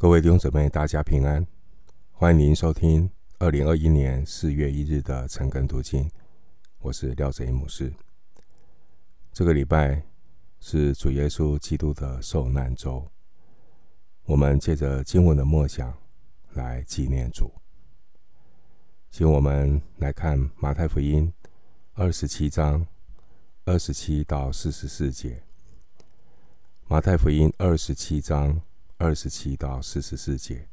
各位弟兄姊妹，大家平安！欢迎您收听二零二一年四月一日的晨更读经。我是廖哲一牧师。这个礼拜是主耶稣基督的受难周，我们借着经文的默想来纪念主。请我们来看马太福音二十七章二十七到四十四节。马太福音二十七章。二十七到四十四节，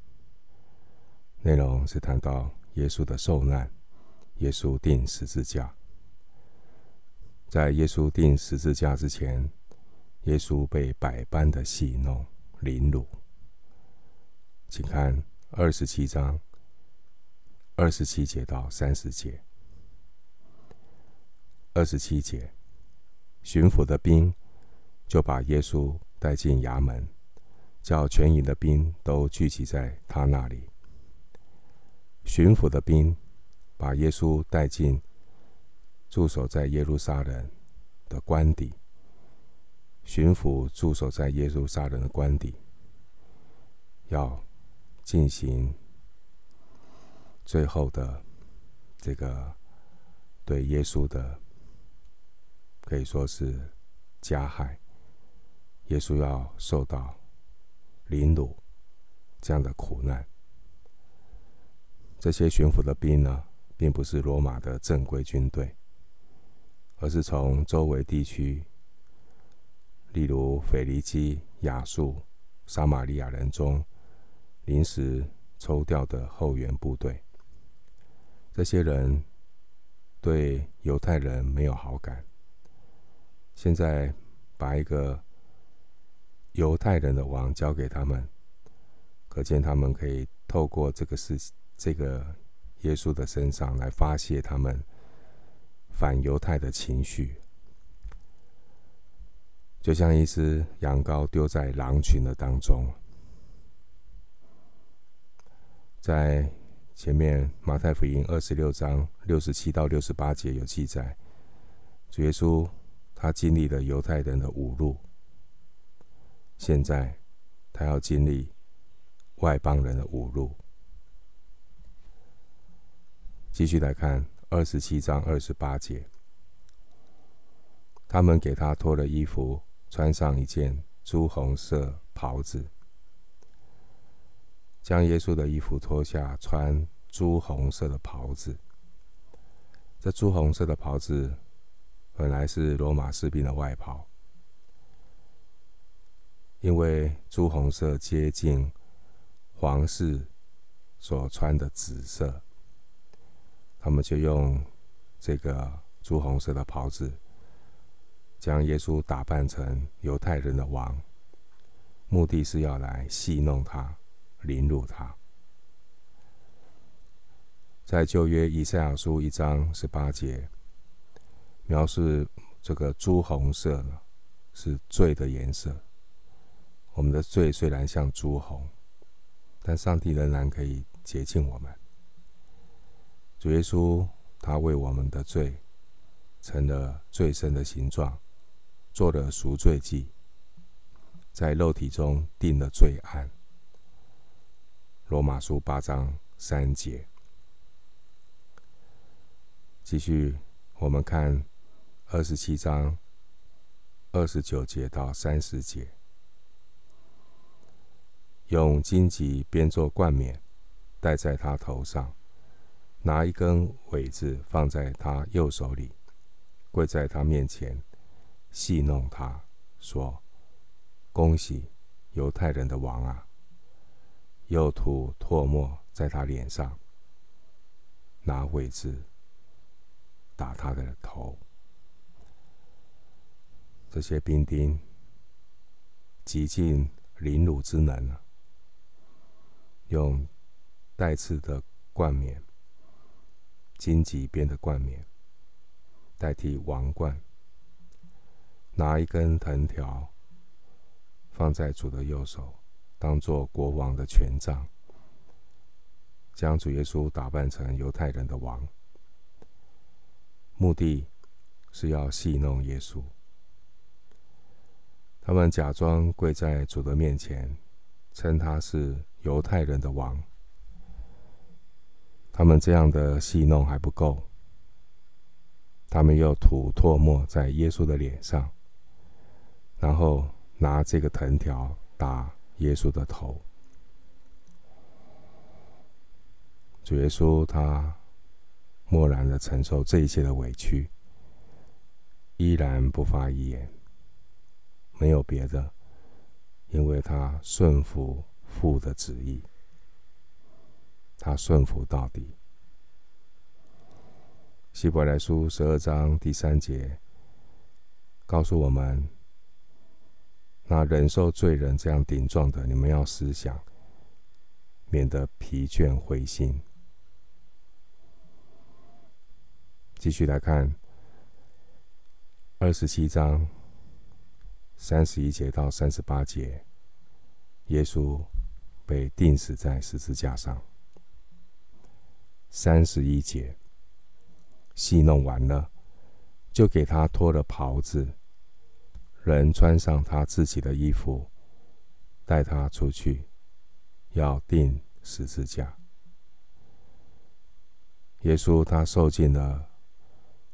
内容是谈到耶稣的受难，耶稣钉十字架。在耶稣钉十字架之前，耶稣被百般的戏弄、凌辱。请看二十七章二十七节到三十节。二十七节，巡抚的兵就把耶稣带进衙门。叫全营的兵都聚集在他那里。巡抚的兵把耶稣带进驻守在耶路撒冷的官邸。巡抚驻守在耶路撒冷的官邸，要进行最后的这个对耶稣的可以说是加害。耶稣要受到。凌辱这样的苦难，这些巡抚的兵呢，并不是罗马的正规军队，而是从周围地区，例如腓尼基、亚述、撒玛利亚人中临时抽调的后援部队。这些人对犹太人没有好感，现在把一个。犹太人的王交给他们，可见他们可以透过这个事，这个耶稣的身上来发泄他们反犹太的情绪，就像一只羊羔丢在狼群的当中。在前面马太福音二十六章六十七到六十八节有记载，主耶稣他经历了犹太人的侮辱。现在，他要经历外邦人的侮辱。继续来看二十七章二十八节，他们给他脱了衣服，穿上一件朱红色袍子，将耶稣的衣服脱下，穿朱红色的袍子。这朱红色的袍子本来是罗马士兵的外袍。因为朱红色接近皇室所穿的紫色，他们就用这个朱红色的袍子，将耶稣打扮成犹太人的王，目的是要来戏弄他、凌辱他。在旧约以赛亚书一章十八节，描述这个朱红色呢，是罪的颜色。我们的罪虽然像朱红，但上帝仍然可以洁净我们。主耶稣他为我们的罪成了罪身的形状，做了赎罪祭，在肉体中定了罪案。罗马书八章三节。继续，我们看二十七章二十九节到三十节。用荆棘编做冠冕，戴在他头上，拿一根苇子放在他右手里，跪在他面前，戏弄他，说：“恭喜犹太人的王啊！”又吐唾沫在他脸上，拿苇子打他的头。这些兵丁极尽凌辱之能啊！用带刺的冠冕，荆棘编的冠冕代替王冠，拿一根藤条放在主的右手，当做国王的权杖，将主耶稣打扮成犹太人的王，目的是要戏弄耶稣。他们假装跪在主的面前，称他是。犹太人的王。他们这样的戏弄还不够，他们又吐唾沫在耶稣的脸上，然后拿这个藤条打耶稣的头。主耶稣他默然的承受这一切的委屈，依然不发一言，没有别的，因为他顺服父的旨意，他顺服到底。希伯来书十二章第三节告诉我们：那忍受罪人这样顶撞的，你们要思想，免得疲倦灰心。继续来看二十七章三十一节到三十八节，耶稣被钉死在十字架上。三十一节，戏弄完了，就给他脱了袍子，人穿上他自己的衣服，带他出去，要钉十字架。耶稣他受尽了。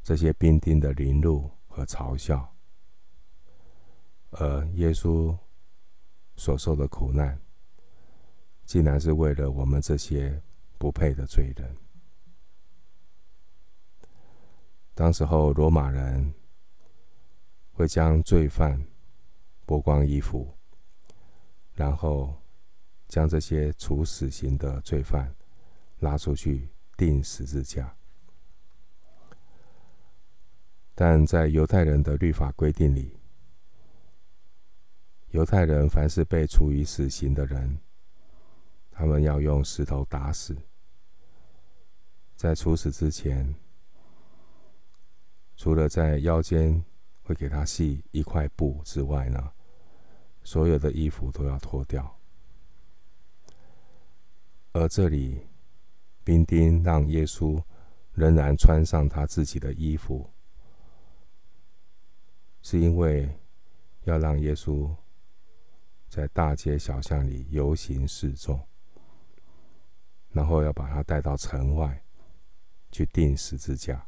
这些兵丁的凌辱和嘲笑，而耶稣所受的苦难，竟然是为了我们这些不配的罪人。当时候，罗马人会将罪犯剥光衣服，然后将这些处死刑的罪犯拉出去钉十字架。但在犹太人的律法规定里，犹太人凡是被处以死刑的人，他们要用石头打死。在处死之前，除了在腰间会给他系一块布之外呢，所有的衣服都要脱掉。而这里，兵丁让耶稣仍然穿上他自己的衣服。是因为要让耶稣在大街小巷里游行示众，然后要把他带到城外去钉十字架。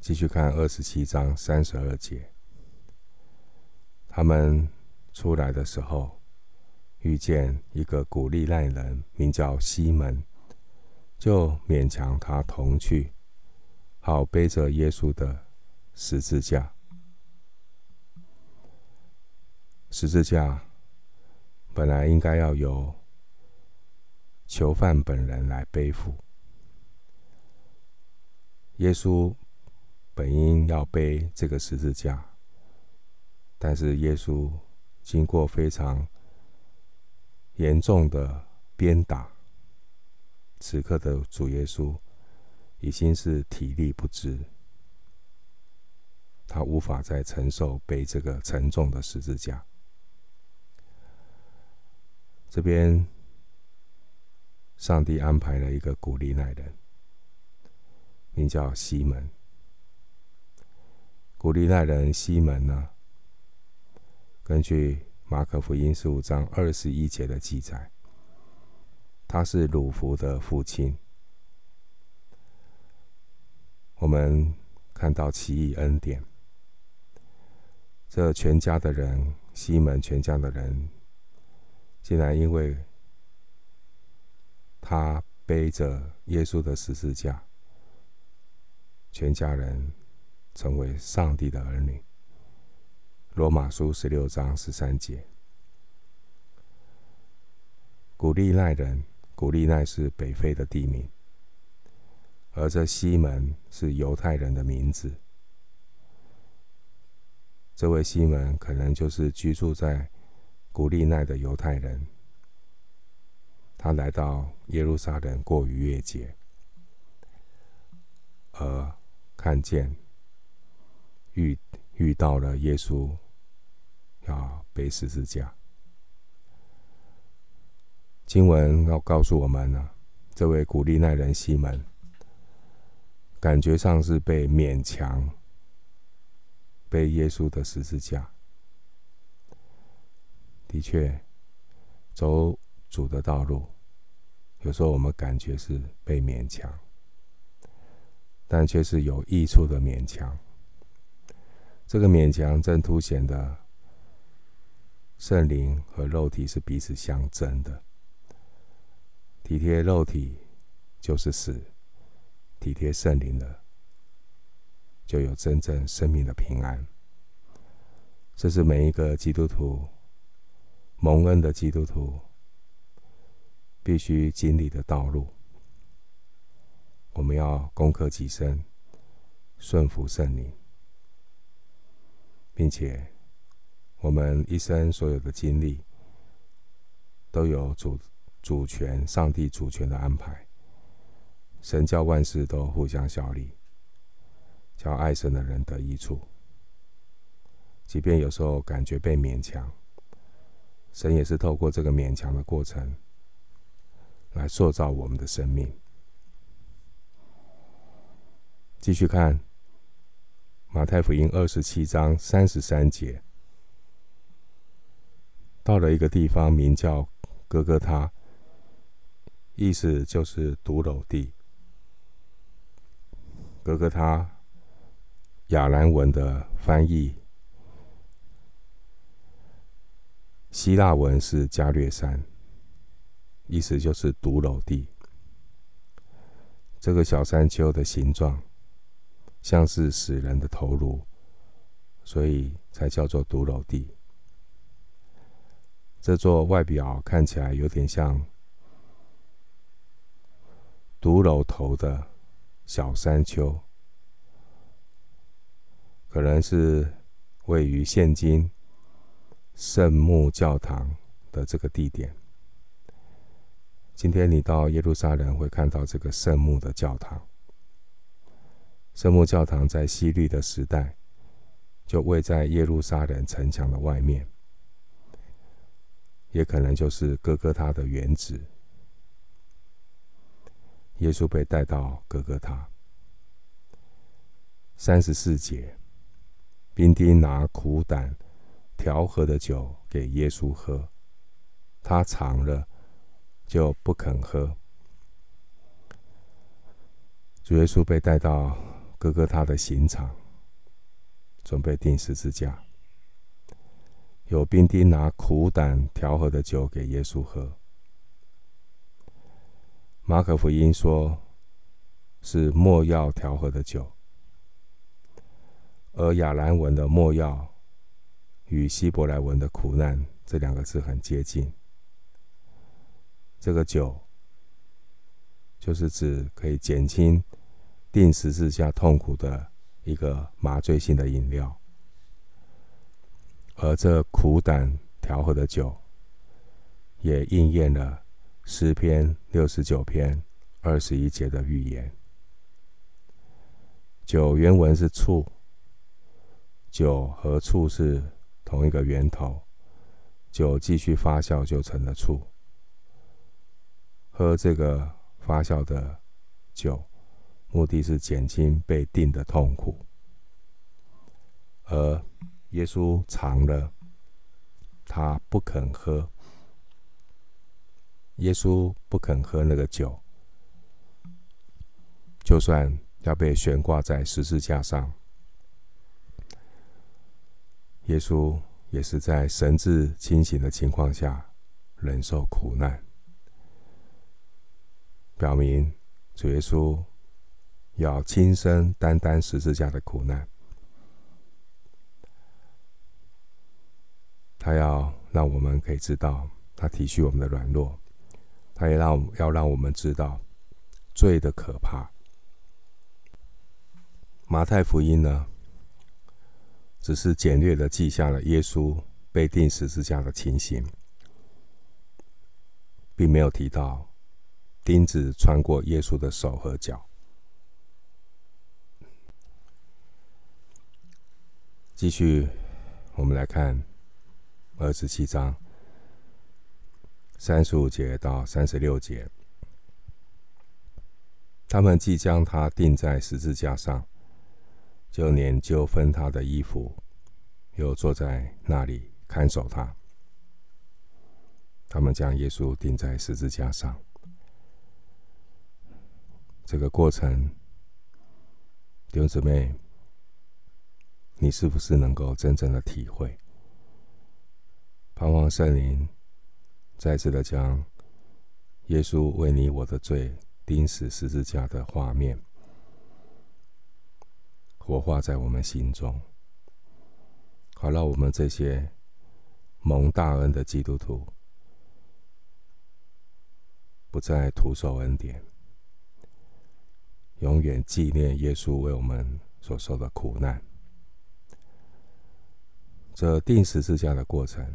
继续看二十七章三十二节，他们出来的时候，遇见一个古利奈人，名叫西门，就勉强他同去。好背着耶稣的十字架，十字架本来应该要由囚犯本人来背负。耶稣本应要背这个十字架，但是耶稣经过非常严重的鞭打，此刻的主耶稣。已经是体力不支，他无法再承受背这个沉重的十字架。这边，上帝安排了一个古利奈人，名叫西门。古利奈人西门呢，根据马可福音十五章二十一节的记载，他是鲁孚的父亲。我们看到奇异恩典，这全家的人，西门全家的人，竟然因为他背着耶稣的十字架，全家人成为上帝的儿女。罗马书十六章十三节，古利奈人，古利奈是北非的地名。而这西门是犹太人的名字，这位西门可能就是居住在古利奈的犹太人。他来到耶路撒冷过逾越节，而看见遇遇到了耶稣要背十字架。经文要告诉我们呢，这位古利奈人西门。感觉上是被勉强背耶稣的十字架，的确走主的道路，有时候我们感觉是被勉强，但却是有益处的勉强。这个勉强正凸显的圣灵和肉体是彼此相争的。体贴肉体就是死，体贴圣灵的就有真正生命的平安。这是每一个基督徒蒙恩的基督徒必须经历的道路。我们要攻克己身，顺服圣灵，并且我们一生所有的经历都有主。主权，上帝主权的安排，神叫万事都互相效力，叫爱神的人得益处。即便有时候感觉被勉强，神也是透过这个勉强的过程，来塑造我们的生命。继续看马太福音二十七章三十三节，到了一个地方，名叫各各他。意思就是独楼地。各各他亚兰文的翻译，希腊文是加略山，意思就是独楼地。这个小山丘的形状像是死人的头颅，所以才叫做独楼地。这座外表看起来有点像。独楼头的小山丘，可能是位于现今圣母教堂的这个地点。今天你到耶路撒冷会看到这个圣母的教堂。圣母教堂在希律的时代就位在耶路撒冷城墙的外面，也可能就是哥哥他的原址。耶稣被带到哥哥他。三十四节，兵丁拿苦胆调和的酒给耶稣喝，他尝了就不肯喝。主耶稣被带到哥哥他的刑场，准备钉十字架。有兵丁拿苦胆调和的酒给耶稣喝。马可福音说，是没药调和的酒，而亚兰文的没药与希伯来文的苦难这两个字很接近。这个酒就是指可以减轻定时之下痛苦的一个麻醉性的饮料，而这苦胆调和的酒也应验了。诗篇六十九篇二十一节的预言，酒原文是醋，酒和醋是同一个源头，酒继续发酵就成了醋。喝这个发酵的酒，目的是减轻被定的痛苦。而耶稣尝了，他不肯喝。耶稣不肯喝那个酒，就算要被悬挂在十字架上，耶稣也是在神志清醒的情况下忍受苦难，表明主耶稣要亲身担当十字架的苦难，他要让我们可以知道，他体恤我们的软弱。他也让要让我们知道罪的可怕。马太福音呢，只是简略的记下了耶稣被钉十字架的情形，并没有提到钉子穿过耶稣的手和脚。继续，我们来看二十七章。三十五节到三十六节，他们即将他钉在十字架上，就拈阄分他的衣服，又坐在那里看守他。他们将耶稣钉在十字架上。这个过程，弟兄姊妹，你是不是能够真正的体会？盼望圣灵再次的将耶稣为你我的罪钉死十字架的画面活化在我们心中，好让我们这些蒙大恩的基督徒不再徒受恩典，永远纪念耶稣为我们所受的苦难。这钉十字架的过程，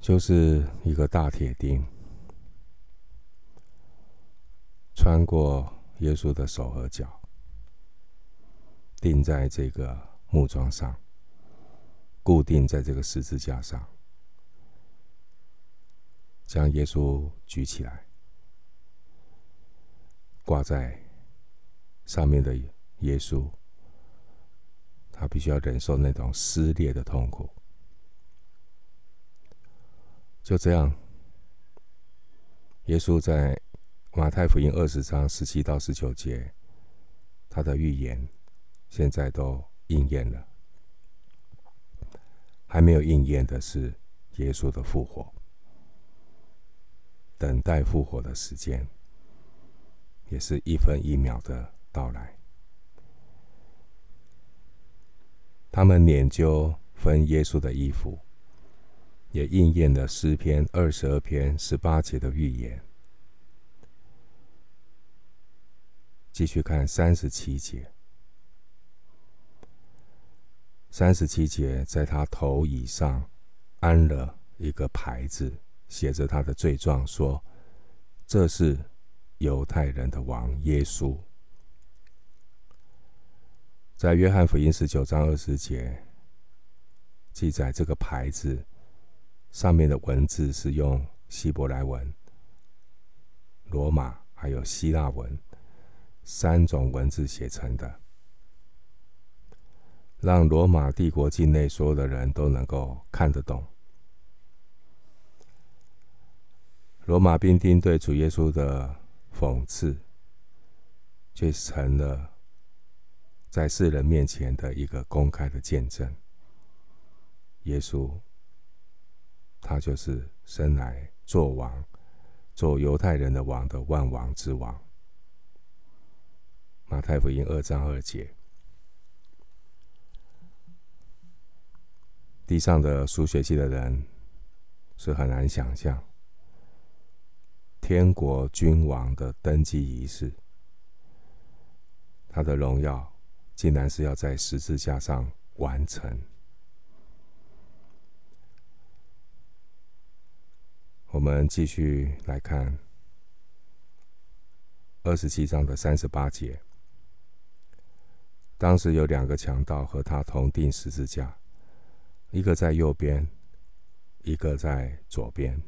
就是一个大铁钉穿过耶稣的手和脚，钉在这个木桩上，固定在这个十字架上，将耶稣举起来，挂在上面的耶稣，他必须要忍受那种撕裂的痛苦。就这样，耶稣在马太福音二十章十七到十九节，他的预言现在都应验了。还没有应验的是耶稣的复活，等待复活的时间也是一分一秒的到来。他们拈阄分耶稣的衣服。也应验了诗篇二十二篇十八节的预言。继续看三十七节，三十七节，在他头以上安了一个牌子，写着他的罪状，说：“这是犹太人的王耶稣。”在约翰福音十九章二十节记载这个牌子。上面的文字是用希伯来文、罗马还有希腊文三种文字写成的，让罗马帝国境内所有的人都能够看得懂。罗马兵丁对主耶稣的讽刺，就成了在世人面前的一个公开的见证。耶稣。他就是生来做王，做犹太人的王的万王之王。马太福音二章二节，地上的数学系的人是很难想象，天国君王的登基仪式，他的荣耀竟然是要在十字架上完成。我们继续来看二十七章的三十八节。当时有两个强盗和他同钉十字架，一个在右边，一个在左边。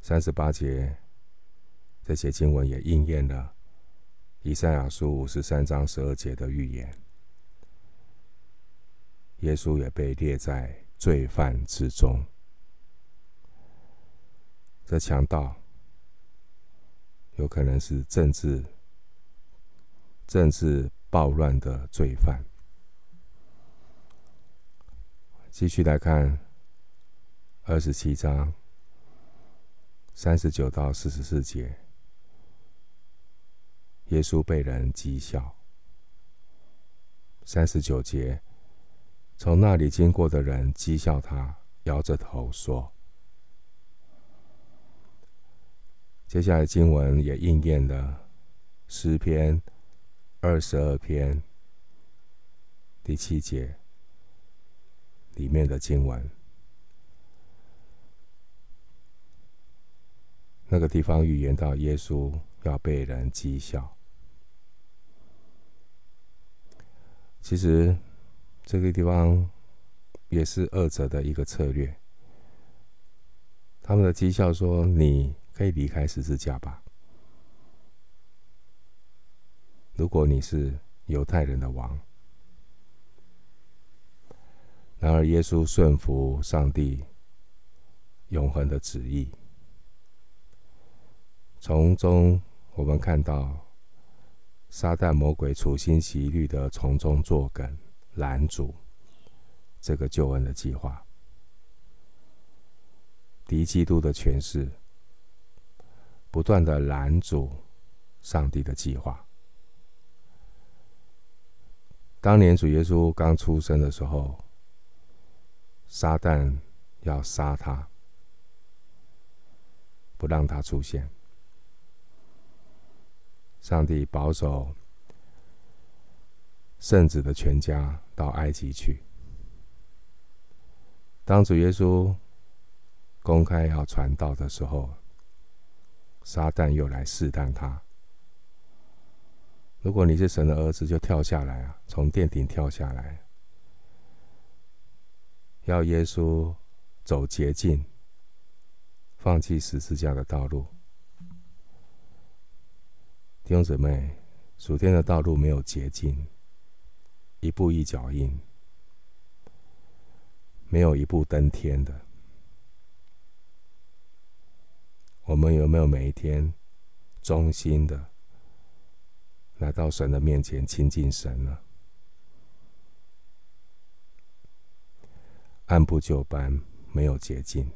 三十八节这些经文也应验了以赛亚书五十三章十二节的预言。耶稣也被列在罪犯之中。这强盗有可能是政治、政治暴乱的罪犯。继续来看二十七章三十九到四十四节，耶稣被人讥笑。三十九节，从那里经过的人讥笑他，摇着头说。接下来经文也应验了诗篇二十二篇第七节里面的经文。那个地方预言到耶稣要被人讥笑。其实这个地方也是二者的一个策略。他们的讥笑说：“你。”可以离开十字架吧。如果你是犹太人的王，然而，耶稣顺服上帝永恒的旨意，从中我们看到撒旦魔鬼处心积虑的从中作梗，拦阻这个救恩的计划。敌基督的权势不断的拦阻上帝的计划。当年主耶稣刚出生的时候，撒旦要杀他，不让他出现。上帝保守圣子的全家到埃及去。当主耶稣公开要传道的时候，撒旦又来试探他。如果你是神的儿子，就跳下来啊！从殿顶跳下来，要耶稣走捷径，放弃十字架的道路。弟兄姊妹，属天的道路没有捷径，一步一脚印，没有一步登天的。我们有没有每一天忠心的？来到神的面前亲近神了，按部就班，没有捷径。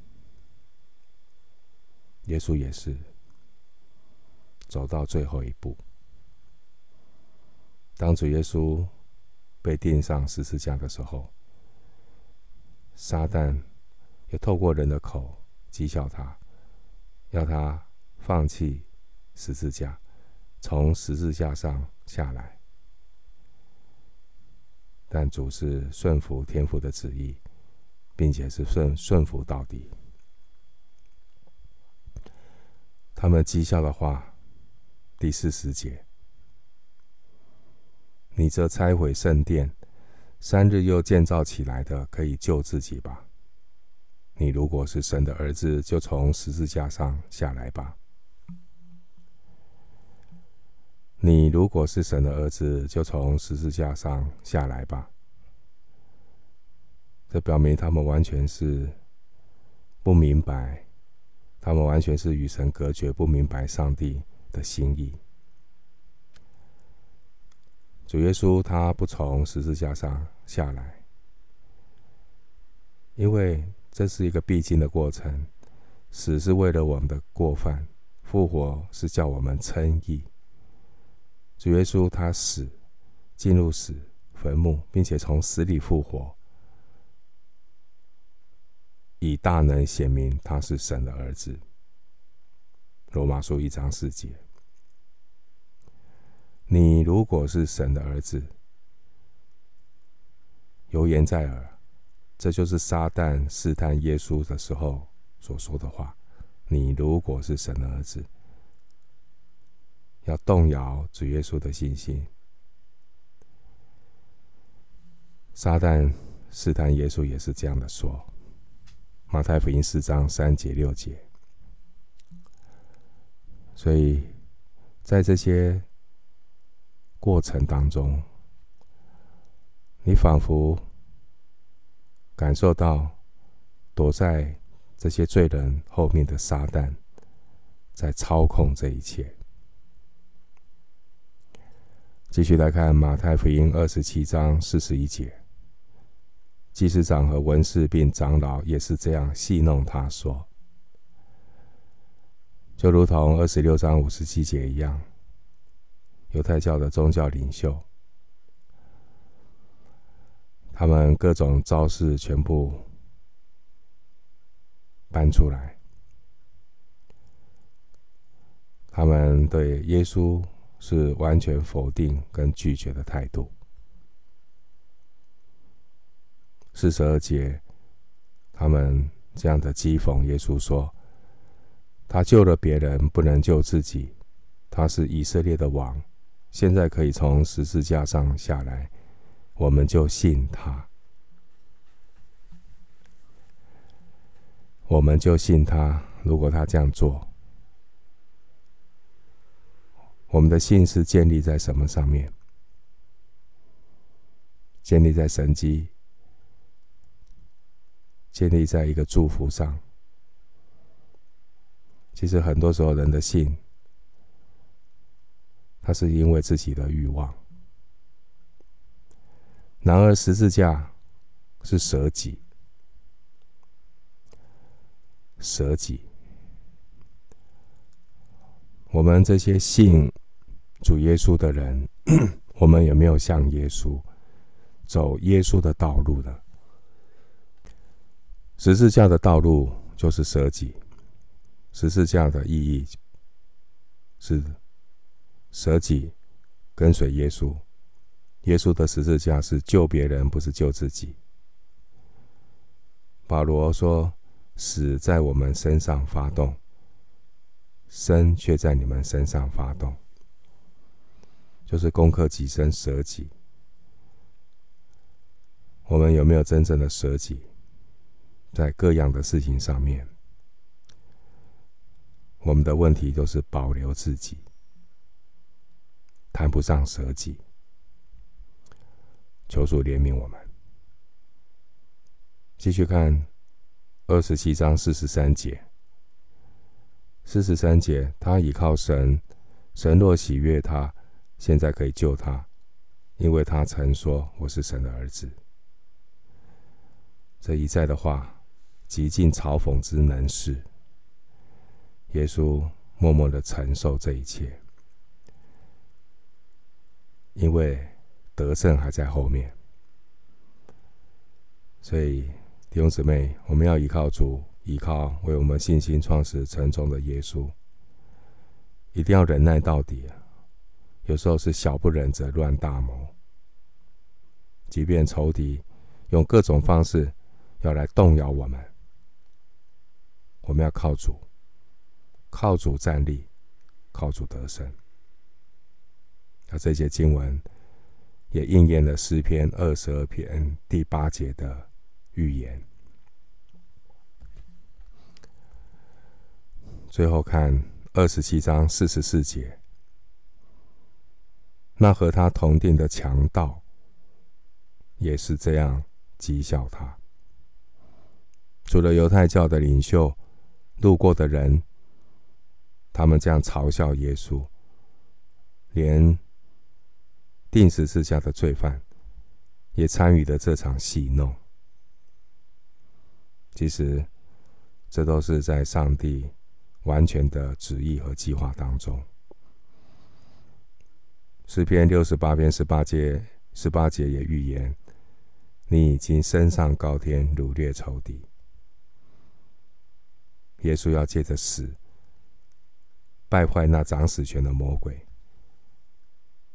耶稣也是走到最后一步。当主耶稣被钉上十字架的时候，撒旦也透过人的口讥笑他，要他放弃十字架。从十字架上下来，但主是顺服天父的旨意，并且是顺顺服到底。他们讥笑的话，第四十节：你这拆毁圣殿，三日又建造起来的，可以救自己吧？你如果是神的儿子，就从十字架上下来吧。你如果是神的儿子，就从十字架上下来吧。这表明他们完全是不明白，他们完全是与神隔绝，不明白上帝的心意。主耶稣他不从十字架上下来，因为这是一个必经的过程。死是为了我们的过犯，复活是叫我们称义。主耶稣他死，进入死坟墓，并且从死里复活，以大能显明他是神的儿子。罗马书一章四节。你如果是神的儿子，有言在耳，这就是撒旦试探耶稣的时候所说的话。你如果是神的儿子。要动摇主耶稣的信心。撒旦试探耶稣也是这样的说。马太福音四章三节六节。所以在这些过程当中，你仿佛感受到躲在这些罪人后面的撒旦在操控这一切。继续来看马太福音二十七章四十一节，祭司长和文士并长老也是这样戏弄他说，就如同二十六章五十七节一样，犹太教的宗教领袖，他们各种招式全部搬出来，他们对耶稣。是完全否定跟拒绝的态度。四十二节，他们这样的讥讽耶稣说：“他救了别人，不能救自己。他是以色列的王，现在可以从十字架上下来，我们就信他。我们就信他。如果他这样做。”我们的信是建立在什么上面？建立在神迹，建立在一个祝福上。其实很多时候，人的信，他是因为自己的欲望。然而，十字架是舍己，舍己。我们这些信主耶稣的人，我们有没有像耶稣走耶稣的道路呢？十字架的道路就是舍己。十字架的意义是舍己，跟随耶稣。耶稣的十字架是救别人，不是救自己。保罗说：“死在我们身上发动。”生却在你们身上发动，就是攻克己身舍己。我们有没有真正的舍己？在各样的事情上面，我们的问题都是保留自己，谈不上舍己。求主怜悯我们。继续看二十七章四十三节。四十三节，他倚靠神，神若喜悦他，现在可以救他，因为他曾说：“我是神的儿子。”这一再的话，极尽嘲讽之能事。耶稣默默的承受这一切，因为得胜还在后面。所以弟兄姊妹，我们要依靠主。依靠为我们信心创始成终的耶稣，一定要忍耐到底。有时候是小不忍则乱大谋，即便仇敌用各种方式要来动摇我们，我们要靠主，靠主站立，靠主得胜。而这些经文也应验了诗篇二十二篇第八节的预言。最后看二十七章四十四节，那和他同定的强盗也是这样讥笑他。除了犹太教的领袖，路过的人，他们这样嘲笑耶稣，连定十字架的罪犯也参与了这场戏弄。其实，这都是在上帝。完全的旨意和计划当中，诗篇六十八篇十八节，十八节也预言：你已经升上高天，掳掠仇敌。耶稣要借着死败坏那掌死权的魔鬼，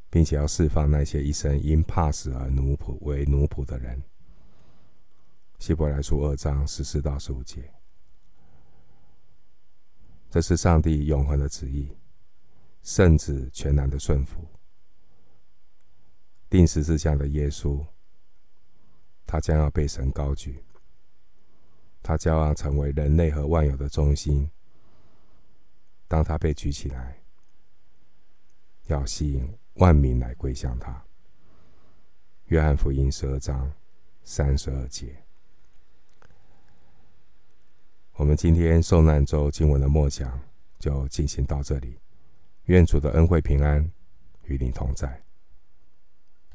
并且要释放那些一生因怕死而奴仆为奴仆的人。希伯来书二章十四到十五节。这是上帝永恒的旨意，圣子全然的顺服，定十字架的耶稣，他将要被神高举，他将要成为人类和万有的中心。当他被举起来，要吸引万民来归向他。约翰福音十二章三十二节。我们今天受难周经文的默想就进行到这里，愿主的恩惠平安与你同在。